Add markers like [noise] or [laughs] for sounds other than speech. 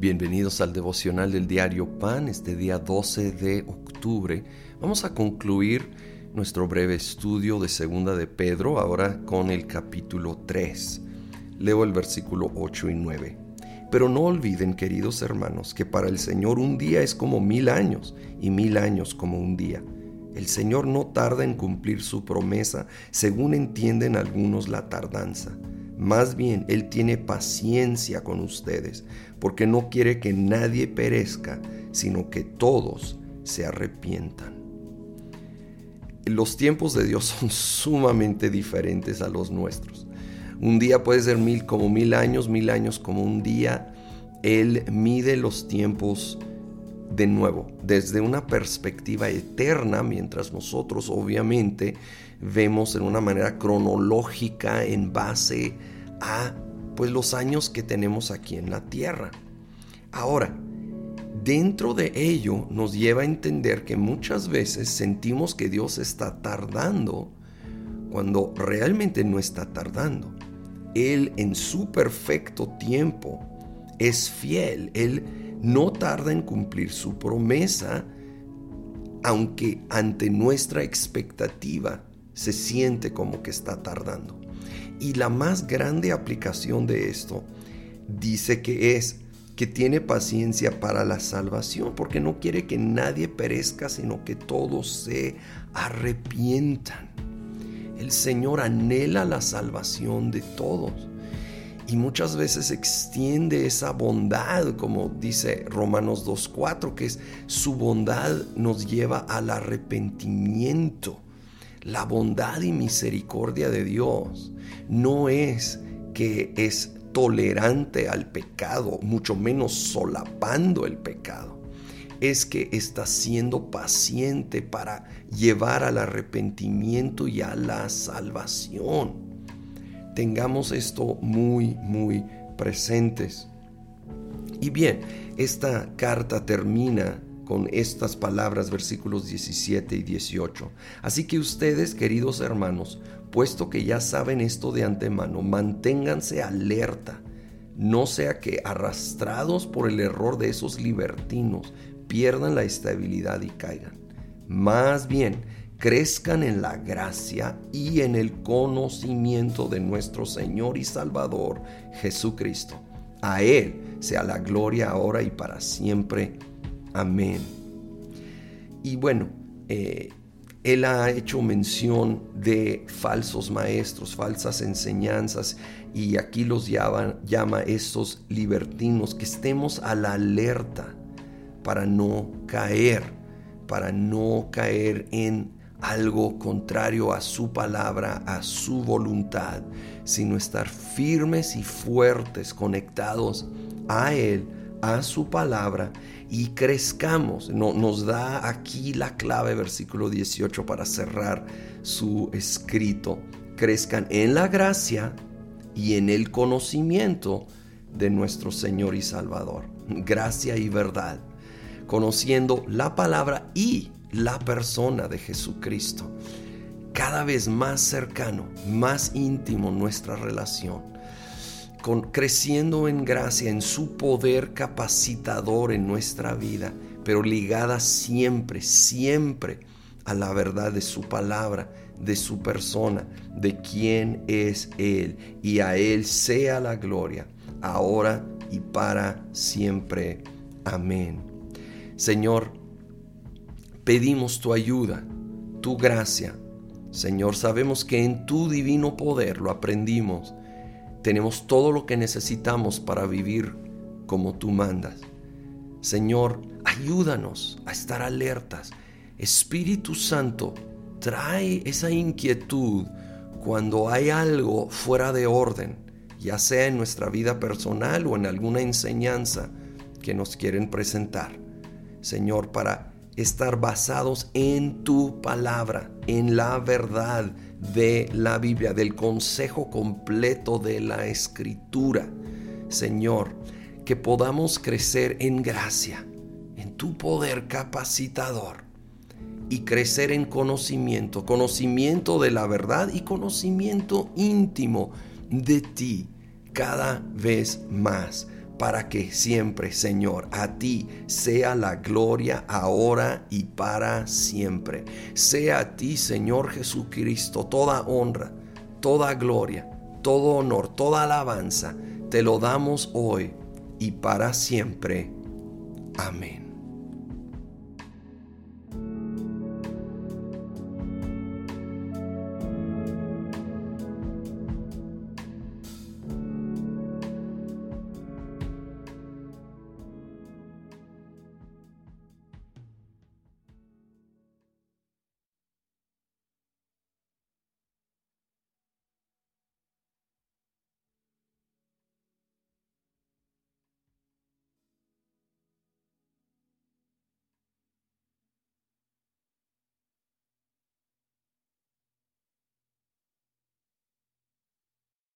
Bienvenidos al devocional del diario Pan, este día 12 de octubre. Vamos a concluir nuestro breve estudio de Segunda de Pedro, ahora con el capítulo 3. Leo el versículo 8 y 9. Pero no olviden, queridos hermanos, que para el Señor un día es como mil años y mil años como un día. El Señor no tarda en cumplir su promesa, según entienden algunos la tardanza más bien, Él tiene paciencia con ustedes, porque no quiere que nadie perezca, sino que todos se arrepientan. Los tiempos de Dios [laughs] son sumamente diferentes a los nuestros. Un día puede ser mil como mil años, mil años como un día. Él mide los tiempos de nuevo, desde una perspectiva eterna, mientras nosotros obviamente vemos en una manera cronológica en base a pues los años que tenemos aquí en la tierra. Ahora, dentro de ello nos lleva a entender que muchas veces sentimos que Dios está tardando cuando realmente no está tardando. Él en su perfecto tiempo es fiel. Él no tarda en cumplir su promesa, aunque ante nuestra expectativa se siente como que está tardando. Y la más grande aplicación de esto dice que es que tiene paciencia para la salvación, porque no quiere que nadie perezca, sino que todos se arrepientan. El Señor anhela la salvación de todos y muchas veces extiende esa bondad, como dice Romanos 2.4, que es su bondad nos lleva al arrepentimiento. La bondad y misericordia de Dios no es que es tolerante al pecado, mucho menos solapando el pecado. Es que está siendo paciente para llevar al arrepentimiento y a la salvación tengamos esto muy, muy presentes. Y bien, esta carta termina con estas palabras, versículos 17 y 18. Así que ustedes, queridos hermanos, puesto que ya saben esto de antemano, manténganse alerta, no sea que arrastrados por el error de esos libertinos pierdan la estabilidad y caigan. Más bien, crezcan en la gracia y en el conocimiento de nuestro Señor y Salvador Jesucristo. A Él sea la gloria ahora y para siempre. Amén. Y bueno, eh, Él ha hecho mención de falsos maestros, falsas enseñanzas, y aquí los llama, llama estos libertinos, que estemos a la alerta para no caer, para no caer en algo contrario a su palabra, a su voluntad, sino estar firmes y fuertes, conectados a Él, a su palabra y crezcamos. No, nos da aquí la clave, versículo 18, para cerrar su escrito. Crezcan en la gracia y en el conocimiento de nuestro Señor y Salvador. Gracia y verdad. Conociendo la palabra y la persona de Jesucristo. Cada vez más cercano, más íntimo nuestra relación. Creciendo en gracia, en su poder capacitador en nuestra vida, pero ligada siempre, siempre a la verdad de su palabra, de su persona, de quién es Él. Y a Él sea la gloria, ahora y para siempre. Amén. Señor, pedimos tu ayuda, tu gracia. Señor, sabemos que en tu divino poder lo aprendimos. Tenemos todo lo que necesitamos para vivir como tú mandas. Señor, ayúdanos a estar alertas. Espíritu Santo, trae esa inquietud cuando hay algo fuera de orden, ya sea en nuestra vida personal o en alguna enseñanza que nos quieren presentar. Señor, para estar basados en tu palabra, en la verdad de la Biblia, del consejo completo de la escritura. Señor, que podamos crecer en gracia, en tu poder capacitador y crecer en conocimiento, conocimiento de la verdad y conocimiento íntimo de ti cada vez más para que siempre, Señor, a ti sea la gloria ahora y para siempre. Sea a ti, Señor Jesucristo, toda honra, toda gloria, todo honor, toda alabanza. Te lo damos hoy y para siempre. Amén.